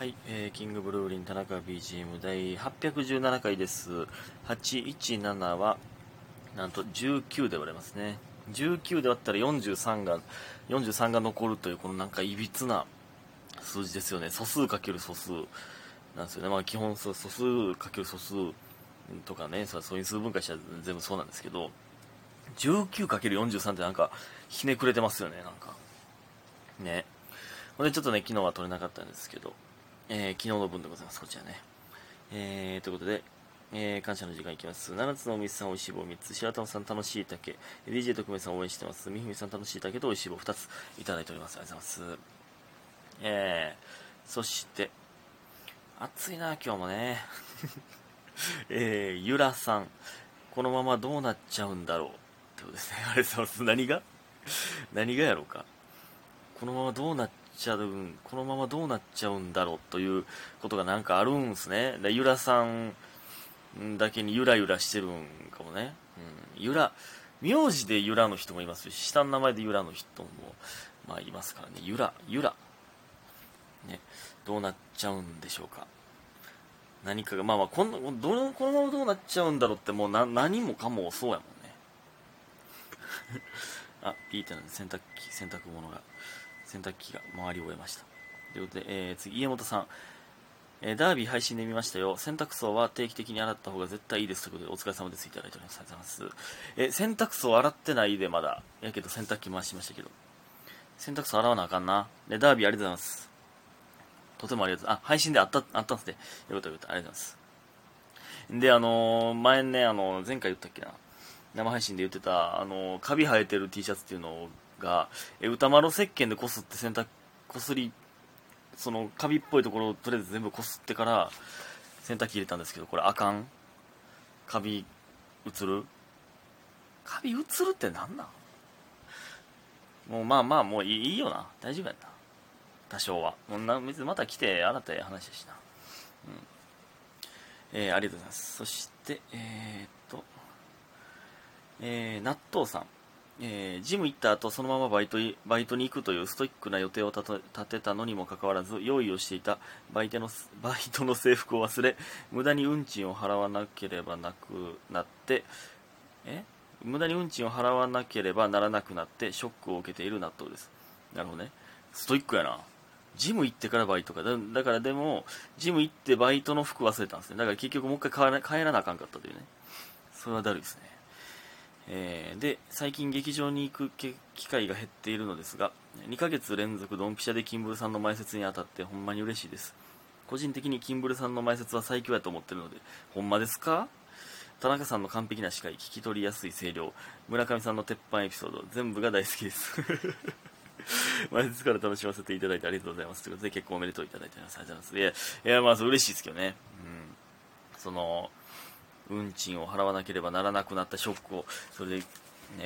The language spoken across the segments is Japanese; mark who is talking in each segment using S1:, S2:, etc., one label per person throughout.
S1: はい、えーキングブルーリン田中 BGM 第817回です。817は、なんと19で割れますね。19で割ったら43が、43が残るという、このなんかいびつな数字ですよね。素数かける素数なんですよね。まあ基本素数かける素数とかね、そうそういう数分解したら全部そうなんですけど、19×43 ってなんかひねくれてますよね、なんか。ね。ほんでちょっとね、昨日は取れなかったんですけど、えー昨日の分でございます、こちらね。えー、ということで、えー感謝の時間いきます。七つのおみさん、おいしい棒3つ、白玉さん、楽しい竹、DJ 特命さん、応援してます。みふみさん、楽しい竹とおいしい棒2ついただいております。ありがとうございます。えー、そして、暑いな、今日もね。えー、ゆらさん、このままどうなっちゃうんだろう。ってことですね。ありがとうございます。何が？何がやろうか。このままどうなっちゃうん、このままどうなっちゃうんだろうということがなんかあるんすね。でゆらさんだけにゆらゆらしてるんかもね。うん、ゆら、名字でゆらの人もいますし、下の名前でゆらの人も、まあいますからね。ゆら、ゆら。ね、どうなっちゃうんでしょうか。何かが、まあまあ、こん、どのこのままどうなっちゃうんだろうってもうな何もかもそうやもんね。あ、ピーってなんで洗濯機、洗濯物が、洗濯機が回り終えました。ということで、えー、次、家元さん。えーダービー配信で見ましたよ。洗濯槽は定期的に洗った方が絶対いいですということで、お疲れ様です。いただいております。ありがとうございます。え、洗濯槽洗ってないでまだ。やけど洗濯機回しましたけど。洗濯槽洗わなあかんな。で、ダービーありがとうございます。とてもありがとう。あ、配信であった、あったんですね。よかったよかった。ありがとうございます。で、あのー前ね、あの前回言ったっけな。生配信で言ってた、あのカビ生えてる T シャツっていうのをが、え、歌丸石鹸でこすって洗濯、こすり、そのカビっぽいところをとりあえず全部こすってから洗濯機入れたんですけど、これあかん？カビ映る？カビ映るってなんなん？もうまあまあもういいよな。大丈夫やんな。多少は。もうな別にまた来て洗ったらええ話だしな。うん。えー、ありがとうございます。そして、えー、っと、えー、納豆さん。えージム行った後そのままバイトバイトに行くというストイックな予定を立てたのにもかかわらず用意をしていたバイトのバイトの制服を忘れ無駄に運賃を払わなければなくなってえ？無駄に運賃を払わなければならなくなってショックを受けている納豆です。なるほどね。ストイックやな。ジム行ってからバイトか。だだからでもジム行ってバイトの服忘れたんですね。だから結局もう一回帰ら帰らなあかんかったというね。それはだるいですね。えーで最近劇場に行く機会が減っているのですが2ヶ月連続ドンピシャでキンブルさんの前説に当たってほんまに嬉しいです。個人的にキンブルさんの前説は最強やと思ってるのでほんまですか？田中さんの完璧な司会聞き取りやすい声量村上さんの鉄板エピソード全部が大好きです。前説から楽しませていただいてありがとうございます。ということで結婚おめでとういただいております。ありがとうございます。いやいやまあそう嬉しいですけどね。うん。その運賃を払わなければならなくなったショックをそれで、ね、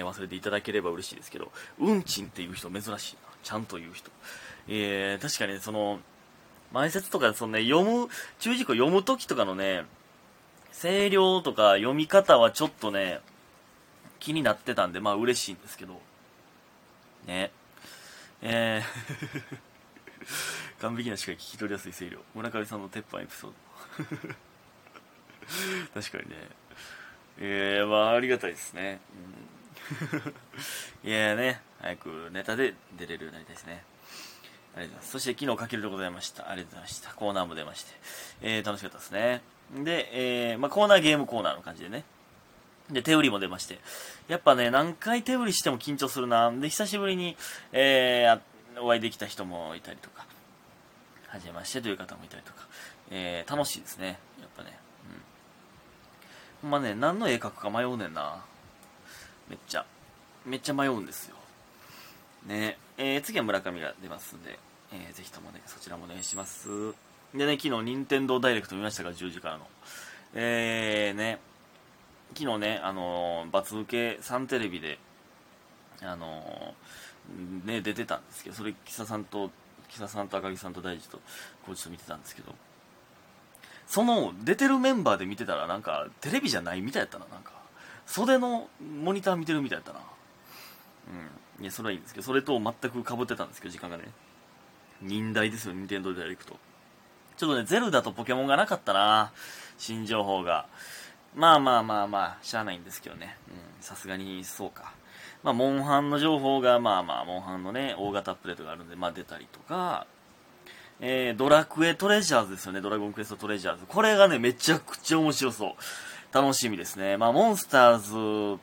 S1: 忘れていただければ嬉しいですけど運賃っていう人珍しいなちゃんと言う人。えー、確かにその前説とかその、ね、読む注意事項読む時とかのね声量とか読み方はちょっとね気になってたんでまあ嬉しいんですけど。ね。えー 完璧なしか聞き取りやすい声量。村上さんの鉄板エピソード。確かにね。えー、まあ、ありがたいですね。うん、いやね、早くネタで出れるようになりたいですね。ありがとうございます。そして昨日かけるでございました。ありがとうございました。コーナーも出まして。えー、楽しかったですね。で、えー、まあコーナーゲームコーナーの感じでね。で、手売りも出まして。やっぱね、何回手売りしても緊張するな。で、久しぶりに、えー、お会いできた人もいたりとか、はじめましてという方もいたりとか、えー、楽しいです。ね。ほんまね、何の絵描くか迷うねんな。めっちゃ。めっちゃ迷うんですよ。ねえー次は村上が出ますんで、えーぜひともね、そちらもお願いします。でね、昨日、任天堂ダイレクト見ましたか、10時からの。えー、ね、昨日ね、あのー、バツ受け3テレビで、あのーね、出てたんですけど、それ、木佐さんと、木佐さんと赤木さんと大地と、コーチと見てたんですけど、その出てるメンバーで見てたらなんかテレビじゃないみたいやったななんか袖のモニター見てるみたいやったなうんいやそれはいいんですけどそれと全く被ってたんですけど時間がね忍耐ですよ任天堂ダイレクトちょっとね、ゼルダとポケモンがなかったな新情報が。まあまあまあまあ、しゃあないんですけどね。さすがにそうか。まあ、モンハンの情報が、まあまあ、モンハンのね、大型アップレートがあるんで、まあ出たりとか、えー、ドラクエトレジャーズですよね、ドラゴンクエストトレジャーズ。これがね、めちゃくちゃ面白そう。楽しみですね。まあ、モンスターズ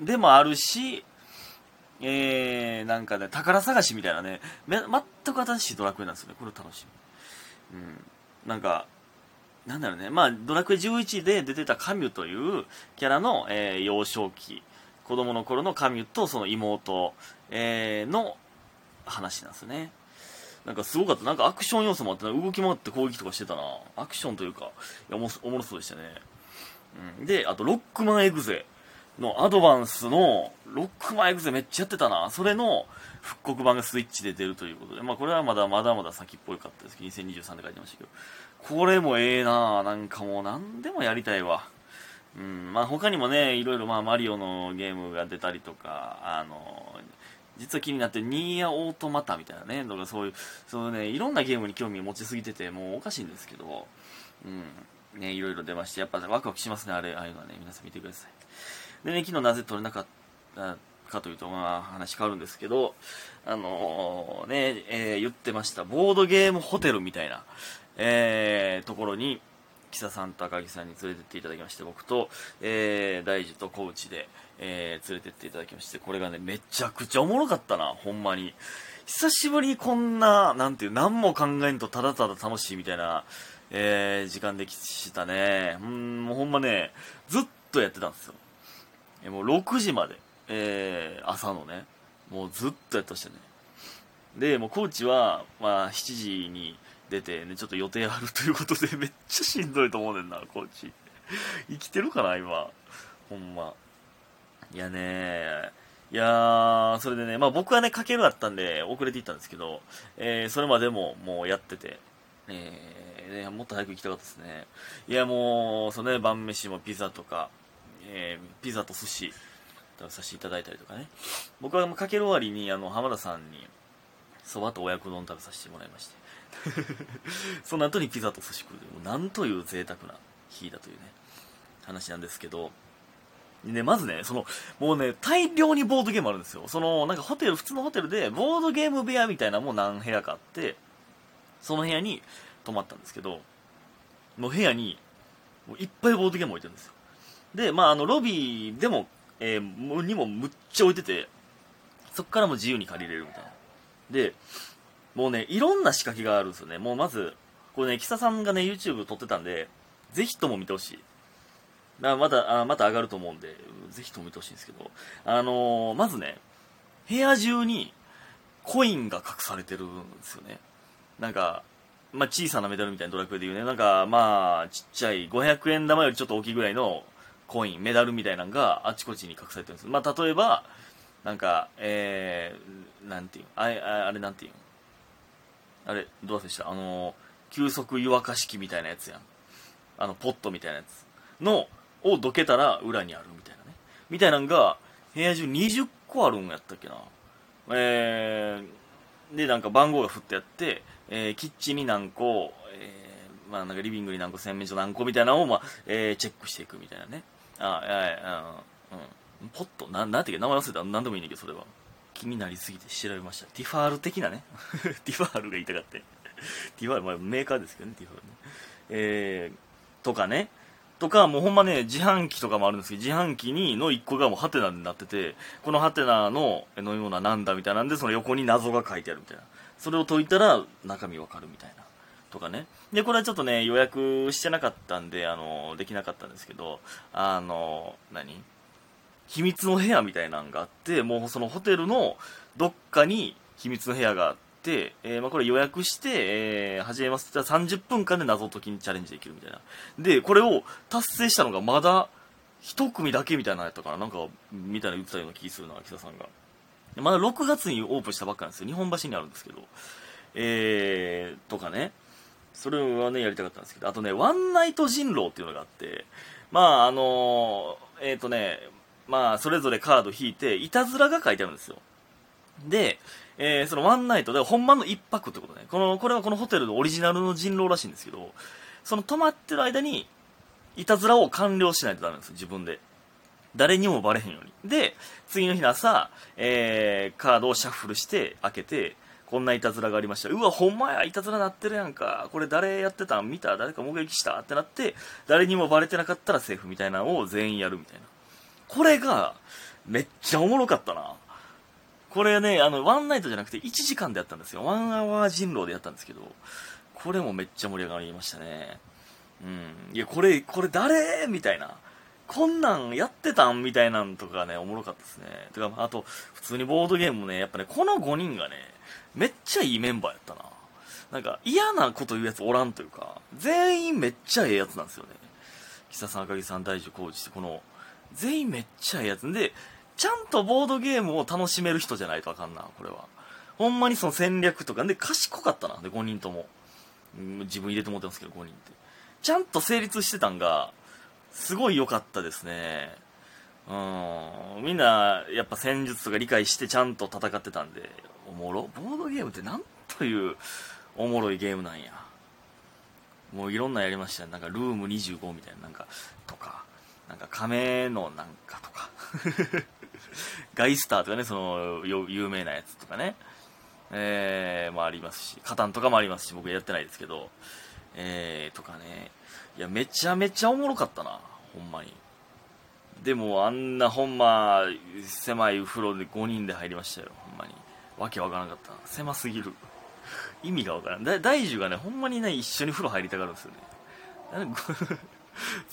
S1: でもあるし、えー、なんかね、宝探しみたいなね、め全く新しいドラクエなんですよね。これ楽しみ。うん。なんか、なんだろうね、まあ、ドラクエ11で出てたカミュというキャラの、えー、幼少期、子供の頃のカミュとその妹、えー、の話なんですね。なんかすごかった。なんかアクション要素もあって動き回って攻撃とかしてたな。アクションというか、いや、おもろそうでしたね。うん。で、あと、ロックマンエグゼ。のアドバンスのロックマイクゼめっちゃやってたな。それの復刻版がスイッチで出るということで、まあこれはまだまだまだ先っぽいかったですけど、2023で書いてましたけど、これもええななんかもう何でもやりたいわ。うん、まあ他にもね、いろいろまあマリオのゲームが出たりとか、あの、実は気になってるニーヤオートマタみたいなね、とかそういう、そのね、いろんなゲームに興味を持ちすぎてて、もうおかしいんですけど、うん、ね、いろいろ出まして、やっぱワクワクしますね、あれ、ああいうのはね、皆さん見てください。でね、昨日なぜ撮れなかったかというと、まあ、話変わるんですけど、あのー、ね、えー、言ってました、ボードゲームホテルみたいな、えー、ところに、木佐さんと赤木さんに連れてっていただきまして、僕と、えー、大樹と小内で、えー、連れてっていただきまして、これがね、めちゃくちゃおもろかったな、ほんまに。久しぶりにこんな、なんていう、何も考えんとただただ楽しいみたいな、えー、時間できしたね。うん、もうほんまね、ずっとやってたんですよ。えもう6時まで、えー、朝のね、もうずっとやってましたね。で、もうコーチは、まあ、7時に出て、ね、ちょっと予定あるということで、めっちゃしんどいと思うねんな、コーチ。生きてるかな、今。ほんま。いやねいやー、それでね、まあ僕はね、かけるあったんで、遅れていったんですけど、えー、それまでももうやってて、えー、ね、もっと早く行きたかったですね。いや、もう、そのね、晩飯もピザとか、えー、ピザと寿司食べさせていただいたりとかね。僕はかける終わりにあの浜田さんにそばと親子丼食べさせてもらいまして。その後にピザと寿司食うなんという贅沢な日だというね話なんですけどね、まずね、その、もうね、大量にボードゲームあるんですよ。その、なんかホテル、普通のホテルで、ボードゲーム部屋みたいなもう何部屋かあって、その部屋に泊まったんですけど、もう部屋に、もういっぱいボードゲーム置いてるんですよ。で、まあ、あの、ロビーでも、えー、にもむっちゃ置いてて、そっからも自由に借りれるみたいな。で、もうね、いろんな仕掛けがあるんですよね。もうまず、これね、キサさんがね、YouTube 撮ってたんで、ぜひとも見てほしい。だまた、あまた上がると思うんで、ぜひとも見てほしいんですけど、あのー、まずね、部屋中にコインが隠されてるんですよね。なんか、まあ、小さなメダルみたいなドラクエで言うね、なんか、まあ、ちっちゃい500円玉よりちょっと大きいぐらいのコイン、メダルみたいなのがあちこちに隠されてるんです。まあ、例えば、なんか、えー、なんていうあれ、あれなんていうあれ、どうでした？あの、急速湯沸かし器みたいなやつやん。あの、ポットみたいなやつの、をどけたら裏にあるみたいなね。みたいなのが、部屋中20個あるんやったっけな。えー、で、なんか番号が振ってあって、えー、キッチンに何個、えー、まあなんかリビングに何個、洗面所何個みたいなのを、まあ、えー、チェックしていくみたいなね。あ、いやいや、うん。ポット、ななんていうか、名前忘れた何でもいいんだけど、それは。気になりすぎて調べました。ティファール的なね。ティファールが言いたかって。ティファール、まあ、メーカーですけどね、ティファールね。えー、とかね。とか、もうほんまね、自販機とかもあるんですけど、自販機にの1個がもうハテナになってて、このハテナの飲み物は何だみたいなんで、その横に謎が書いてあるみたいな。それを解いたら中身わかるみたいな。とかね。で、これはちょっとね、予約してなかったんで、あの、できなかったんですけど、あの、何？秘密の部屋みたいなのがあって、もうそのホテルのどっかに秘密の部屋があって、えー、まあこれ予約して、えー、始めますって言ったら30分間で謎解きにチャレンジできるみたいな。で、これを達成したのがまだ一組だけみたいなやったから、なんか、みたいな言ってたような気するな、秋田さんが。まだ6月にオープンしたばっかなんですよ。日本橋にあるんですけど。えー、とかね。それはね、やりたかったんですけど、あとね、ワンナイト人狼っていうのがあって、まあ、あのー、えっ、ー、とね、まあ、それぞれカード引いて、いたずらが書いてあるんですよ。で、えー、そのワンナイトで、本番の一泊ってことね。この、これはこのホテルのオリジナルの人狼らしいんですけど、その泊まってる間に、いたずらを完了しないとダメなんですよ、自分で。誰にもバレへんように。で、次の日の朝、えー、カードをシャッフルして開けて、こんないたずらがありました。うわ、ほんまや、いたずらなってるやんか。これ誰やってたん？見た？誰か目撃した？ってなって、誰にもバレてなかったらセーフみたいなのを全員やるみたいな。これが、めっちゃおもろかったな。これね、あの、ワンナイトじゃなくて1時間でやったんですよ。ワンアワー人狼でやったんですけど、これもめっちゃ盛り上がりましたね。うん。いや、これ、これ誰みたいな。こんなんやってたんみたいなんとかね、おもろかったですね。てか、あと、普通にボードゲームもね、やっぱね、この5人がね、めっちゃいいメンバーやったな。なんか、嫌なこと言うやつおらんというか、全員めっちゃええやつなんですよね。木佐さん、赤木さん、大樹、浩二って、この、全員めっちゃええやつ。で、ちゃんとボードゲームを楽しめる人じゃないとあかんな、これは。ほんまにその戦略とか、で、賢かったな、で、5人とも。自分入れてもってますけど、5人って。ちゃんと成立してたんが、すごい良かったですね。うん。みんな、やっぱ戦術とか理解してちゃんと戦ってたんで、おもろ。ボードゲームってなんというおもろいゲームなんや。もういろんなやりましたね。なんかルーム25みたいな、なんか、とか、なんか亀のなんかとか。ガイスターとかね、その、有名なやつとかね。えー、もありますし、カタンとかもありますし、僕やってないですけど、えー、とかね。いや、めちゃめちゃおもろかったな、ほんまに。でも、あんなほんま、狭い風呂で5人で入りましたよ、ほんまに。わけわからなかったな。狭すぎる。意味がわからん。だ大樹がね、ほんまにね、一緒に風呂入りたがるんですよね。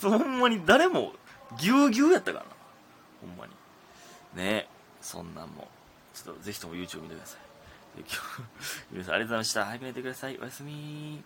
S1: ほんまに誰も、ぎゅうぎゅうやったからな。ほんまに。ねそんなんも。ちょっとぜひとも YouTube 見てください。今日、皆さんありがとうございました。早く寝てください。おやすみ